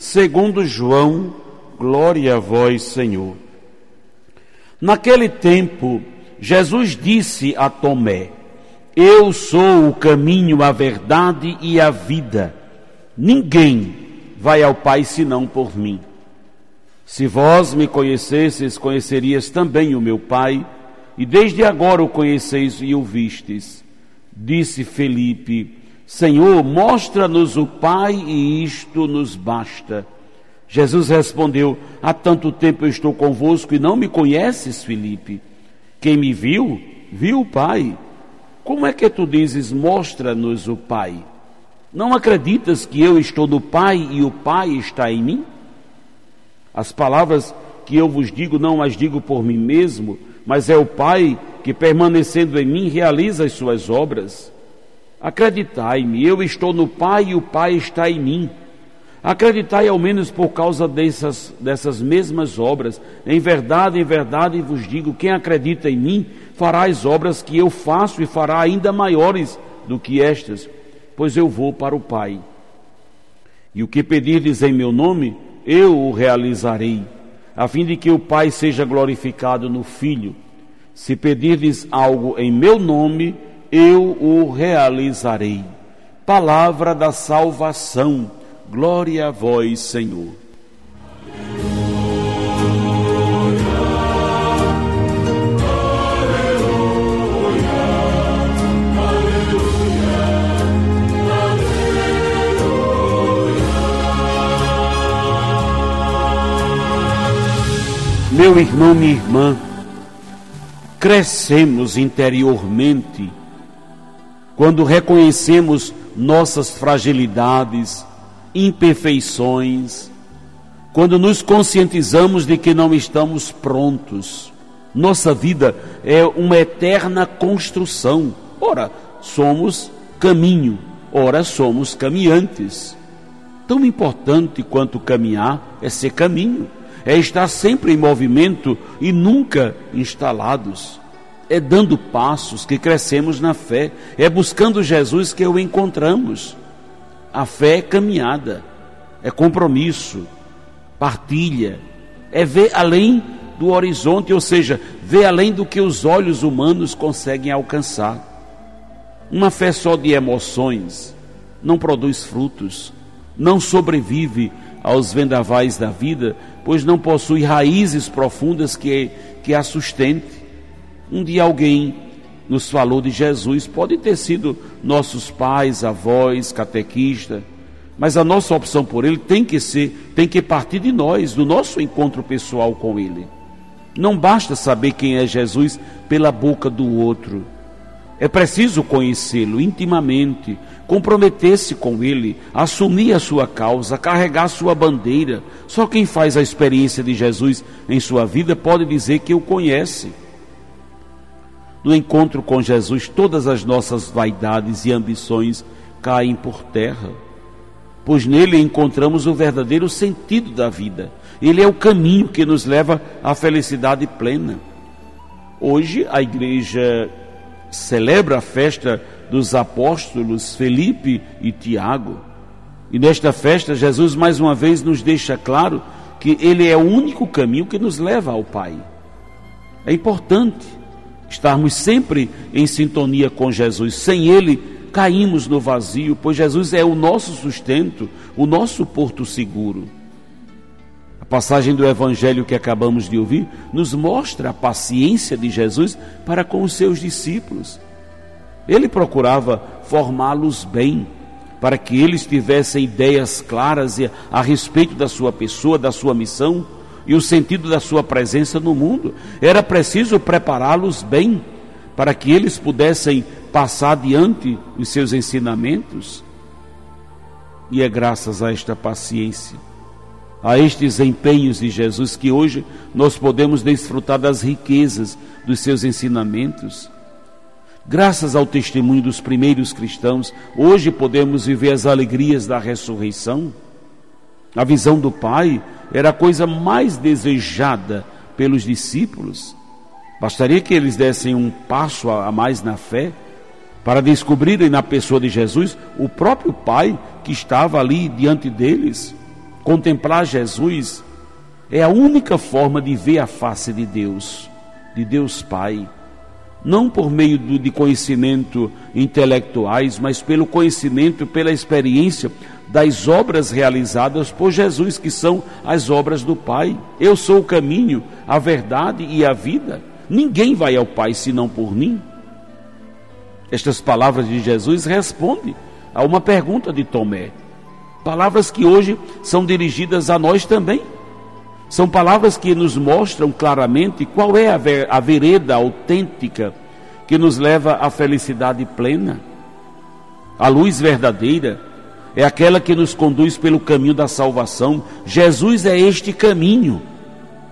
segundo João, glória a vós, Senhor. Naquele tempo, Jesus disse a Tomé: Eu sou o caminho, a verdade e a vida. Ninguém vai ao Pai senão por mim. Se vós me conhecesses, conhecerias também o meu Pai e desde agora o conheceis e o vistes. Disse Felipe: Senhor, mostra-nos o Pai e isto nos basta. Jesus respondeu: Há tanto tempo eu estou convosco e não me conheces, Felipe. Quem me viu, viu o Pai. Como é que tu dizes: Mostra-nos o Pai? Não acreditas que eu estou no Pai e o Pai está em mim? As palavras que eu vos digo não as digo por mim mesmo, mas é o Pai que, permanecendo em mim, realiza as suas obras. Acreditai-me, eu estou no Pai e o Pai está em mim. Acreditai ao menos por causa dessas, dessas mesmas obras. Em verdade, em verdade vos digo: quem acredita em mim fará as obras que eu faço e fará ainda maiores do que estas, pois eu vou para o Pai. E o que pedirdes em meu nome, eu o realizarei a fim de que o Pai seja glorificado no Filho. Se pedirdes algo em meu nome, eu o realizarei. Palavra da salvação. Glória a vós, Senhor. Meu irmão, minha irmã, crescemos interiormente quando reconhecemos nossas fragilidades, imperfeições, quando nos conscientizamos de que não estamos prontos. Nossa vida é uma eterna construção. Ora, somos caminho, ora, somos caminhantes. Tão importante quanto caminhar é ser caminho é estar sempre em movimento e nunca instalados. É dando passos que crescemos na fé, é buscando Jesus que o encontramos. A fé é caminhada, é compromisso, partilha, é ver além do horizonte, ou seja, ver além do que os olhos humanos conseguem alcançar. Uma fé só de emoções não produz frutos, não sobrevive aos vendavais da vida, pois não possui raízes profundas que, que a sustente. Um dia alguém nos falou de Jesus, pode ter sido nossos pais, avós, catequista, mas a nossa opção por ele tem que ser, tem que partir de nós, do nosso encontro pessoal com ele. Não basta saber quem é Jesus pela boca do outro. É preciso conhecê-lo intimamente, comprometer-se com ele, assumir a sua causa, carregar sua bandeira. Só quem faz a experiência de Jesus em sua vida pode dizer que o conhece. No encontro com Jesus, todas as nossas vaidades e ambições caem por terra, pois nele encontramos o verdadeiro sentido da vida. Ele é o caminho que nos leva à felicidade plena. Hoje a igreja celebra a festa dos apóstolos Felipe e Tiago. E nesta festa, Jesus mais uma vez nos deixa claro que Ele é o único caminho que nos leva ao Pai. É importante estarmos sempre em sintonia com Jesus. Sem Ele, caímos no vazio, pois Jesus é o nosso sustento, o nosso porto seguro. A passagem do Evangelho que acabamos de ouvir nos mostra a paciência de Jesus para com os seus discípulos. Ele procurava formá-los bem, para que eles tivessem ideias claras a respeito da sua pessoa, da sua missão e o sentido da sua presença no mundo. Era preciso prepará-los bem, para que eles pudessem passar adiante os seus ensinamentos. E é graças a esta paciência a estes empenhos de Jesus que hoje nós podemos desfrutar das riquezas dos seus ensinamentos. Graças ao testemunho dos primeiros cristãos, hoje podemos viver as alegrias da ressurreição. A visão do Pai era a coisa mais desejada pelos discípulos. Bastaria que eles dessem um passo a mais na fé para descobrirem na pessoa de Jesus o próprio Pai que estava ali diante deles. Contemplar Jesus é a única forma de ver a face de Deus, de Deus Pai. Não por meio do, de conhecimento intelectuais, mas pelo conhecimento, pela experiência das obras realizadas por Jesus, que são as obras do Pai. Eu sou o caminho, a verdade e a vida. Ninguém vai ao Pai senão por mim. Estas palavras de Jesus respondem a uma pergunta de Tomé. Palavras que hoje são dirigidas a nós também. São palavras que nos mostram claramente qual é a, ver, a vereda autêntica que nos leva à felicidade plena. A luz verdadeira é aquela que nos conduz pelo caminho da salvação. Jesus é este caminho.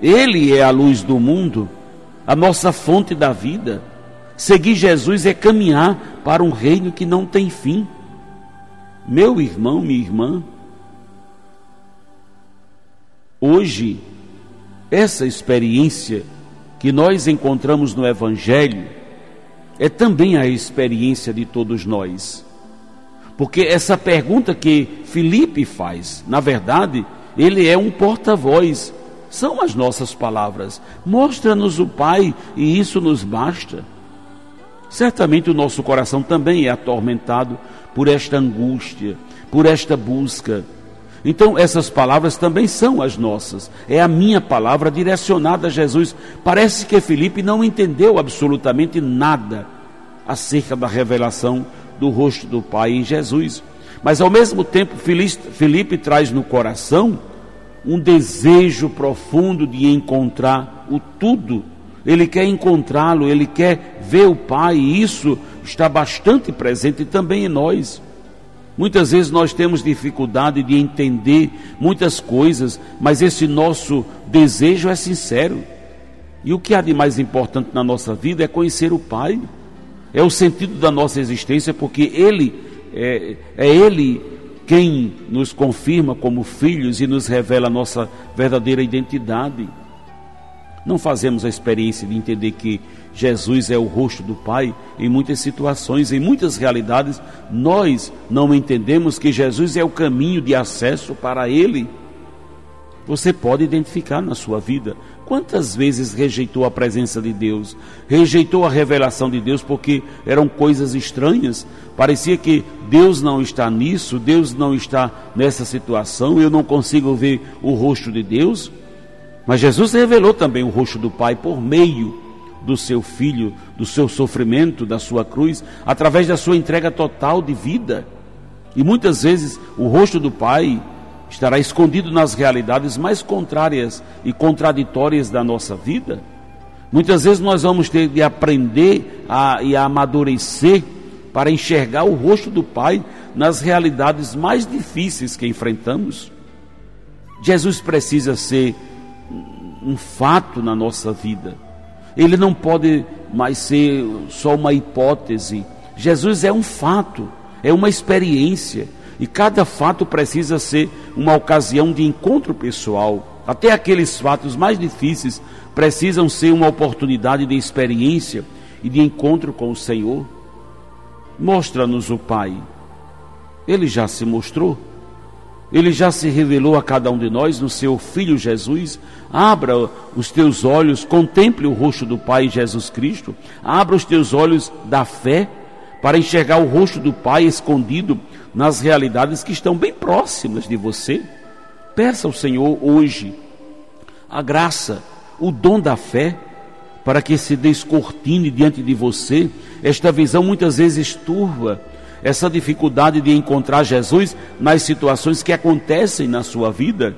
Ele é a luz do mundo, a nossa fonte da vida. Seguir Jesus é caminhar para um reino que não tem fim. Meu irmão, minha irmã, hoje, essa experiência que nós encontramos no Evangelho é também a experiência de todos nós. Porque essa pergunta que Felipe faz, na verdade, ele é um porta-voz, são as nossas palavras. Mostra-nos o Pai e isso nos basta. Certamente o nosso coração também é atormentado por esta angústia, por esta busca. Então, essas palavras também são as nossas. É a minha palavra direcionada a Jesus. Parece que Felipe não entendeu absolutamente nada acerca da revelação do rosto do Pai em Jesus. Mas ao mesmo tempo, Felipe traz no coração um desejo profundo de encontrar o tudo ele quer encontrá-lo, ele quer ver o Pai, e isso está bastante presente também em nós. Muitas vezes nós temos dificuldade de entender muitas coisas, mas esse nosso desejo é sincero. E o que há de mais importante na nossa vida é conhecer o Pai, é o sentido da nossa existência, porque Ele é, é Ele quem nos confirma como filhos e nos revela a nossa verdadeira identidade. Não fazemos a experiência de entender que Jesus é o rosto do Pai em muitas situações, em muitas realidades, nós não entendemos que Jesus é o caminho de acesso para Ele. Você pode identificar na sua vida quantas vezes rejeitou a presença de Deus, rejeitou a revelação de Deus porque eram coisas estranhas. Parecia que Deus não está nisso, Deus não está nessa situação, eu não consigo ver o rosto de Deus. Mas Jesus revelou também o rosto do Pai por meio do seu filho, do seu sofrimento, da sua cruz, através da sua entrega total de vida. E muitas vezes o rosto do Pai estará escondido nas realidades mais contrárias e contraditórias da nossa vida. Muitas vezes nós vamos ter de aprender a, e a amadurecer para enxergar o rosto do Pai nas realidades mais difíceis que enfrentamos. Jesus precisa ser um fato na nossa vida. Ele não pode mais ser só uma hipótese. Jesus é um fato, é uma experiência. E cada fato precisa ser uma ocasião de encontro pessoal. Até aqueles fatos mais difíceis precisam ser uma oportunidade de experiência e de encontro com o Senhor. Mostra-nos o Pai. Ele já se mostrou. Ele já se revelou a cada um de nós no seu Filho Jesus. Abra os teus olhos, contemple o rosto do Pai Jesus Cristo. Abra os teus olhos da fé para enxergar o rosto do Pai escondido nas realidades que estão bem próximas de você. Peça ao Senhor hoje a graça, o dom da fé, para que se descortine diante de você esta visão muitas vezes turva essa dificuldade de encontrar Jesus nas situações que acontecem na sua vida,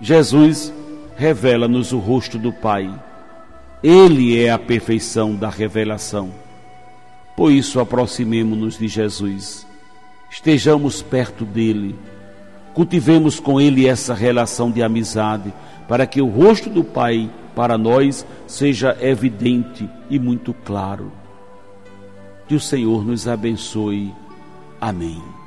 Jesus revela-nos o rosto do Pai. Ele é a perfeição da revelação. Por isso, aproximemo-nos de Jesus, estejamos perto dele, Cultivemos com Ele essa relação de amizade, para que o rosto do Pai para nós seja evidente e muito claro. Que o Senhor nos abençoe. Amém.